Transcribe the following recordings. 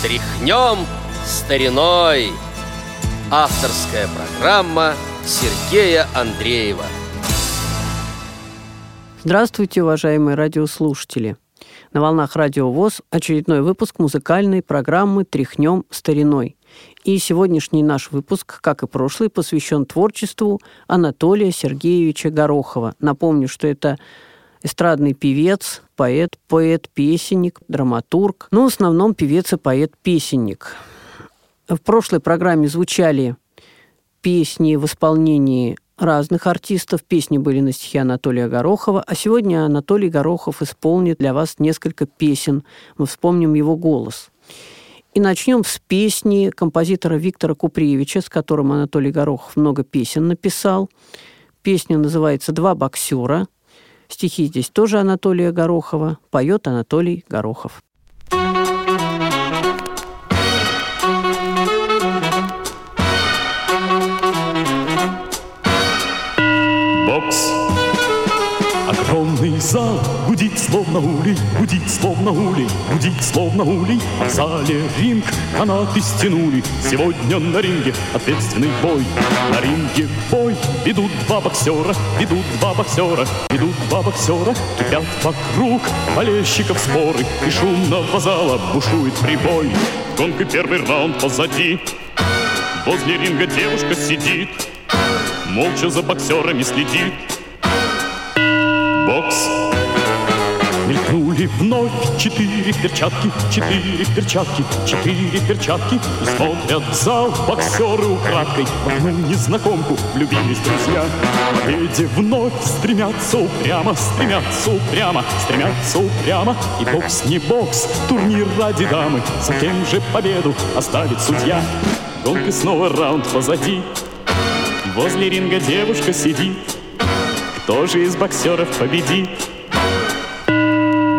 Тряхнем стариной Авторская программа Сергея Андреева Здравствуйте, уважаемые радиослушатели! На волнах Радио ВОЗ очередной выпуск музыкальной программы «Тряхнем стариной». И сегодняшний наш выпуск, как и прошлый, посвящен творчеству Анатолия Сергеевича Горохова. Напомню, что это эстрадный певец, поэт, поэт-песенник, драматург, но в основном певец и поэт-песенник. В прошлой программе звучали песни в исполнении разных артистов. Песни были на стихи Анатолия Горохова, а сегодня Анатолий Горохов исполнит для вас несколько песен. Мы вспомним его голос. И начнем с песни композитора Виктора Куприевича, с которым Анатолий Горохов много песен написал. Песня называется «Два боксера». Стихи здесь тоже Анатолия Горохова. Поет Анатолий Горохов. Словно улей, гудит словно улей, гудит словно улей. В зале ринг канаты стянули. Сегодня на ринге ответственный бой. На ринге бой ведут два боксера, ведут два боксера, ведут два боксера. Кипят вокруг болельщиков споры, и шумного зала бушует прибой. Гонка первый раунд позади, возле ринга девушка сидит, молча за боксерами следит. Мелькнули вновь четыре перчатки, четыре перчатки, четыре перчатки. И смотрят в зал боксеры украдкой. В одну незнакомку влюбились друзья. Победе вновь стремятся упрямо, стремятся упрямо, стремятся упрямо. И бокс не бокс, турнир ради дамы. За кем же победу оставит судья? Гонка снова раунд позади. Возле ринга девушка сидит. Кто же из боксеров победит?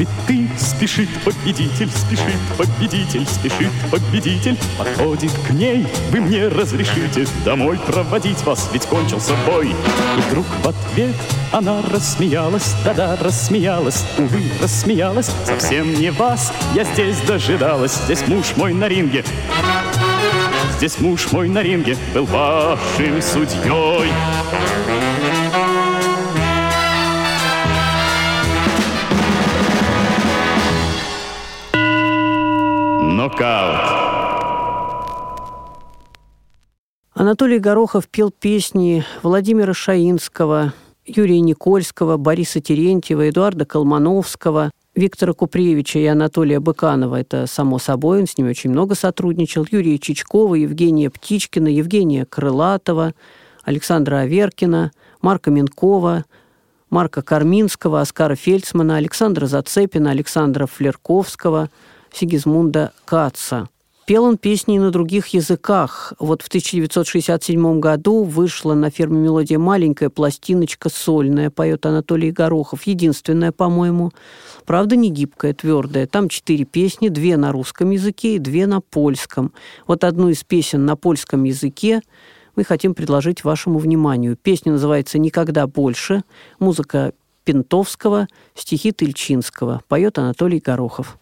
цветы спешит победитель, спешит победитель, спешит победитель. Подходит к ней, вы мне разрешите домой проводить вас, ведь кончился бой. И вдруг в ответ она рассмеялась, да-да, рассмеялась, увы, рассмеялась. Совсем не вас я здесь дожидалась, здесь муж мой на ринге. Здесь муж мой на ринге был вашим судьей. Нокаут. Анатолий Горохов пел песни Владимира Шаинского, Юрия Никольского, Бориса Терентьева, Эдуарда Колмановского, Виктора Куприевича и Анатолия Быканова. Это само собой, он с ними очень много сотрудничал. Юрия Чичкова, Евгения Птичкина, Евгения Крылатова, Александра Аверкина, Марка Минкова, Марка Карминского, Оскара Фельдсмана, Александра Зацепина, Александра Флерковского, Сигизмунда Каца. Пел он песни и на других языках. Вот в 1967 году вышла на ферме «Мелодия» маленькая пластиночка сольная, поет Анатолий Горохов. Единственная, по-моему. Правда, не гибкая, твердая. Там четыре песни, две на русском языке и две на польском. Вот одну из песен на польском языке мы хотим предложить вашему вниманию. Песня называется «Никогда больше». Музыка Пентовского, стихи Тыльчинского. Поет Анатолий Горохов.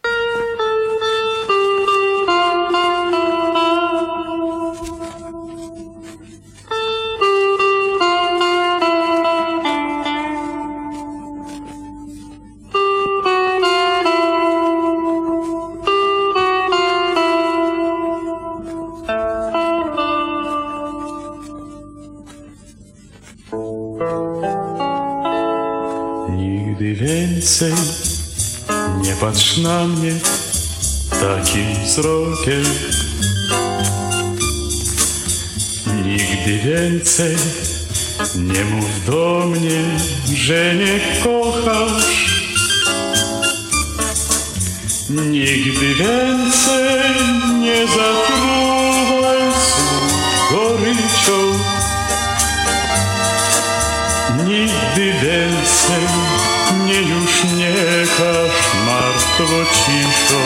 Na mnie takim wzrokiem. Nigdy więcej nie mów do mnie, że nie kochasz. Nigdy więcej nie zatruwaj goryczą Nigdy więcej ciszą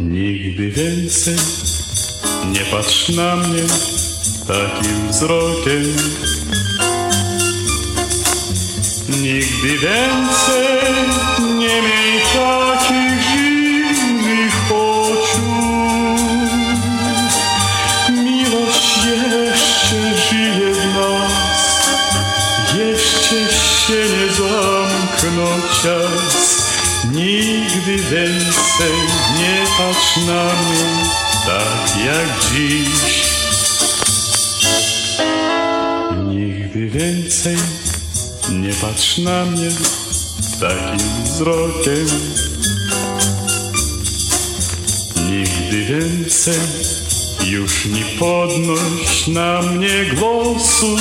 Nigdy więcej nie patrz na mnie takim wzrokiem. Nigdy więcej nie miej czas. Nigdy więcej nie patrz na mnie tak jak dziś. Nigdy więcej nie patrz na mnie takim wzrokiem. Nigdy więcej już nie podnoś na mnie głosu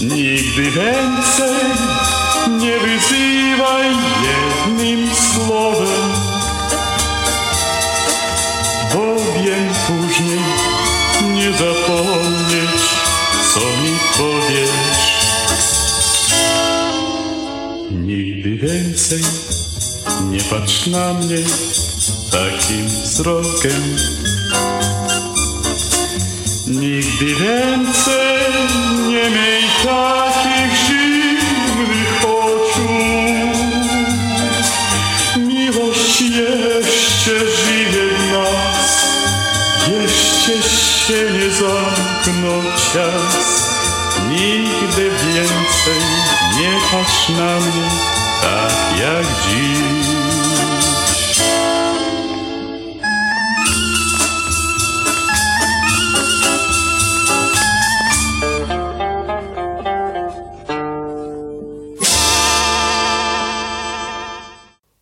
Nigdy więcej nie wyzywaj jednym słowem Bo wiem później nie zapomnieć co mi powiesz. Nigdy więcej nie patrz na mnie takim wzrokiem Nigdy więcej nie miej takich zimnych oczu. Miłość jeszcze żyje w nas Jeszcze się nie zamknął czas Nigdy więcej nie patrz na mnie tak jak dziś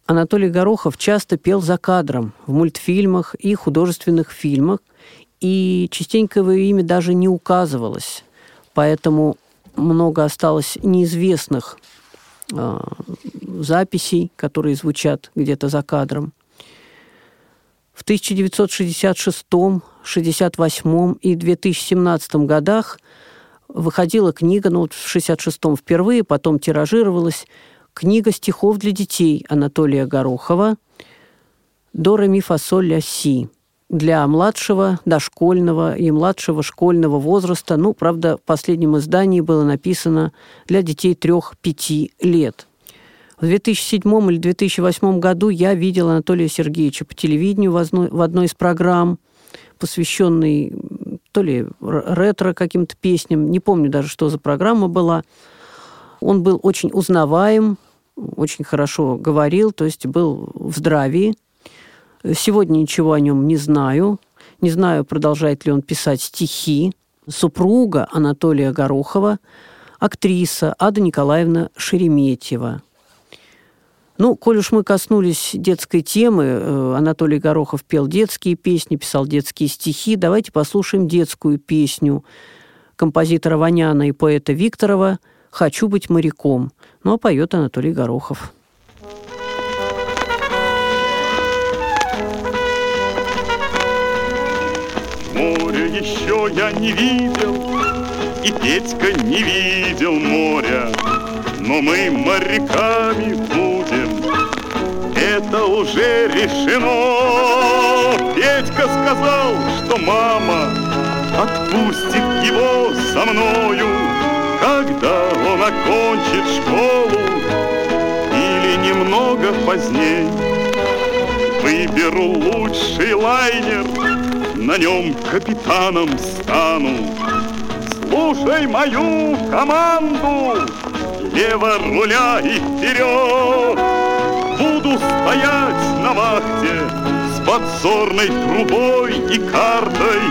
Анатолий Горохов часто пел за кадром в мультфильмах и художественных фильмах, и частенько его имя даже не указывалось. Поэтому много осталось неизвестных э, записей, которые звучат где-то за кадром. В 1966, 68 и 2017 годах выходила книга, ну в 66-м впервые, потом тиражировалась книга стихов для детей Анатолия Горохова «До ре ми си» для младшего, дошкольного и младшего школьного возраста. Ну, правда, в последнем издании было написано для детей 3-5 лет. В 2007 или 2008 году я видела Анатолия Сергеевича по телевидению в одной из программ, посвященной то ли ретро каким-то песням, не помню даже, что за программа была. Он был очень узнаваем, очень хорошо говорил, то есть был в здравии. Сегодня ничего о нем не знаю. Не знаю, продолжает ли он писать стихи. Супруга Анатолия Горохова, актриса Ада Николаевна Шереметьева. Ну, коль уж мы коснулись детской темы, э, Анатолий Горохов пел детские песни, писал детские стихи, давайте послушаем детскую песню композитора Ваняна и поэта Викторова «Хочу быть моряком». Ну, а поет Анатолий Горохов. Море еще я не видел, и Петька не видел моря, но мы моряками будем, это уже решено. Петька сказал, что мама отпустит его со мною, когда он окончит школу или немного поздней. Выберу лучший лайнер, на нем капитаном стану. Слушай мою команду, лево руля и вперед. Буду стоять на вахте с подзорной трубой и картой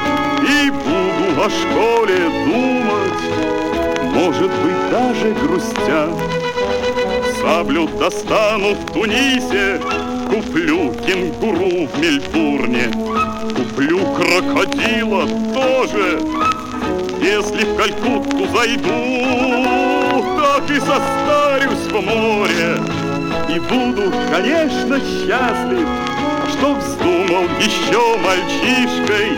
и буду о школе думать, может быть, даже грустя. Саблю достану в Тунисе, куплю кенгуру в Мельбурне, куплю крокодила тоже, если в Калькутту зайду. Так и состарюсь в море И буду, конечно, счастлив Что вздумал еще мальчишкой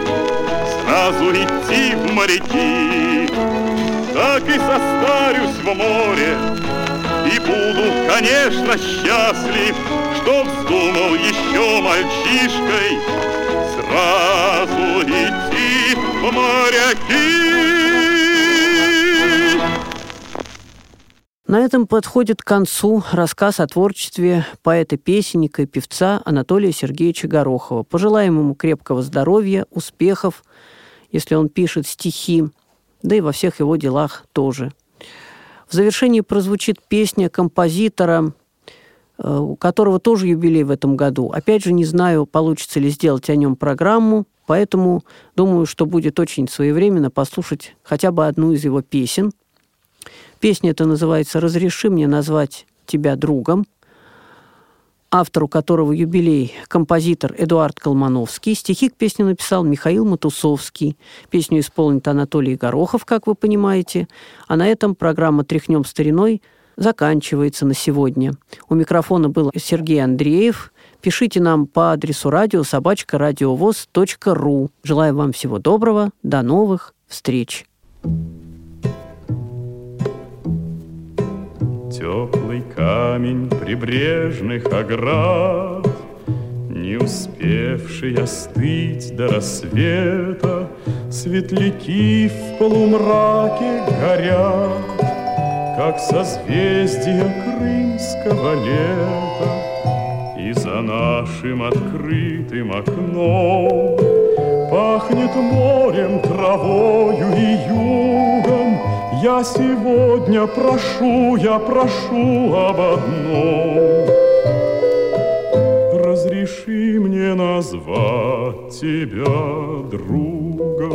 Сразу идти в моряки Так и состарюсь в море. И буду, конечно, счастлив Что вздумал еще мальчишкой Сразу идти в моряки. На этом подходит к концу рассказ о творчестве поэта-песенника и певца Анатолия Сергеевича Горохова. Пожелаем ему крепкого здоровья, успехов, если он пишет стихи, да и во всех его делах тоже. В завершении прозвучит песня композитора, э, у которого тоже юбилей в этом году. Опять же, не знаю, получится ли сделать о нем программу, поэтому думаю, что будет очень своевременно послушать хотя бы одну из его песен – Песня эта называется «Разреши мне назвать тебя другом», автору которого юбилей композитор Эдуард Колмановский. Стихи к песне написал Михаил Матусовский. Песню исполнит Анатолий Горохов, как вы понимаете. А на этом программа «Тряхнем стариной» заканчивается на сегодня. У микрофона был Сергей Андреев. Пишите нам по адресу радио собачка радиовоз.ру. Желаю вам всего доброго. До новых встреч. Теплый камень прибрежных оград, Не успевший остыть до рассвета, Светляки в полумраке горят, Как созвездия крымского лета. И за нашим открытым окном Пахнет морем, травою и югом, я сегодня прошу, я прошу об одном. Разреши мне назвать тебя другом.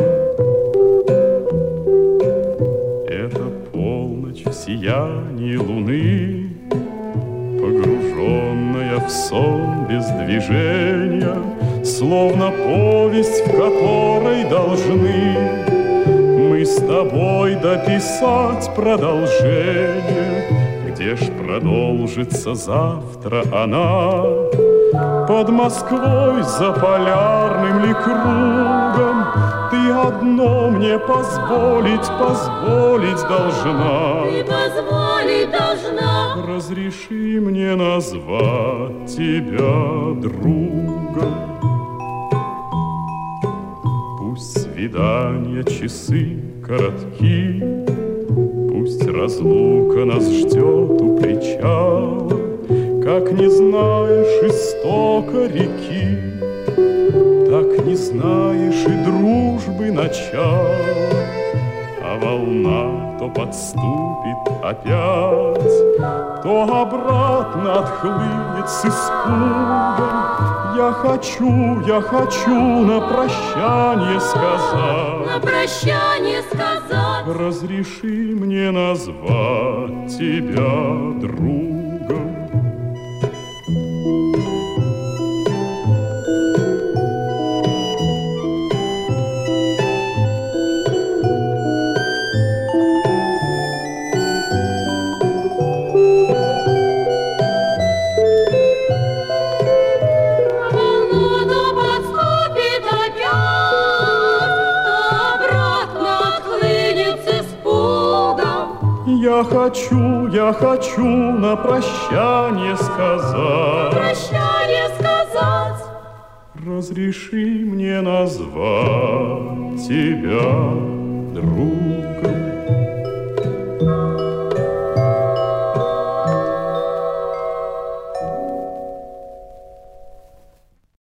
Это полночь в сиянии луны, Погруженная в сон без движения, Словно повесть, в которой должны с тобой дописать продолжение, Где ж продолжится завтра она? Под Москвой за полярным ли кругом Ты одно мне позволить, позволить должна. Ты позволить должна. Разреши мне назвать тебя другом. Пусть свидания часы коротки, Пусть разлука нас ждет у причала, Как не знаешь истока реки, Так не знаешь и дружбы начала, А волна то подступит опять, То обратно отхлынет с испугом, я хочу, я хочу на прощание сказать. На прощание сказать. Разреши мне назвать тебя другом. Я хочу, я хочу на прощание сказать. Прощание сказать. Разреши мне назвать тебя другом.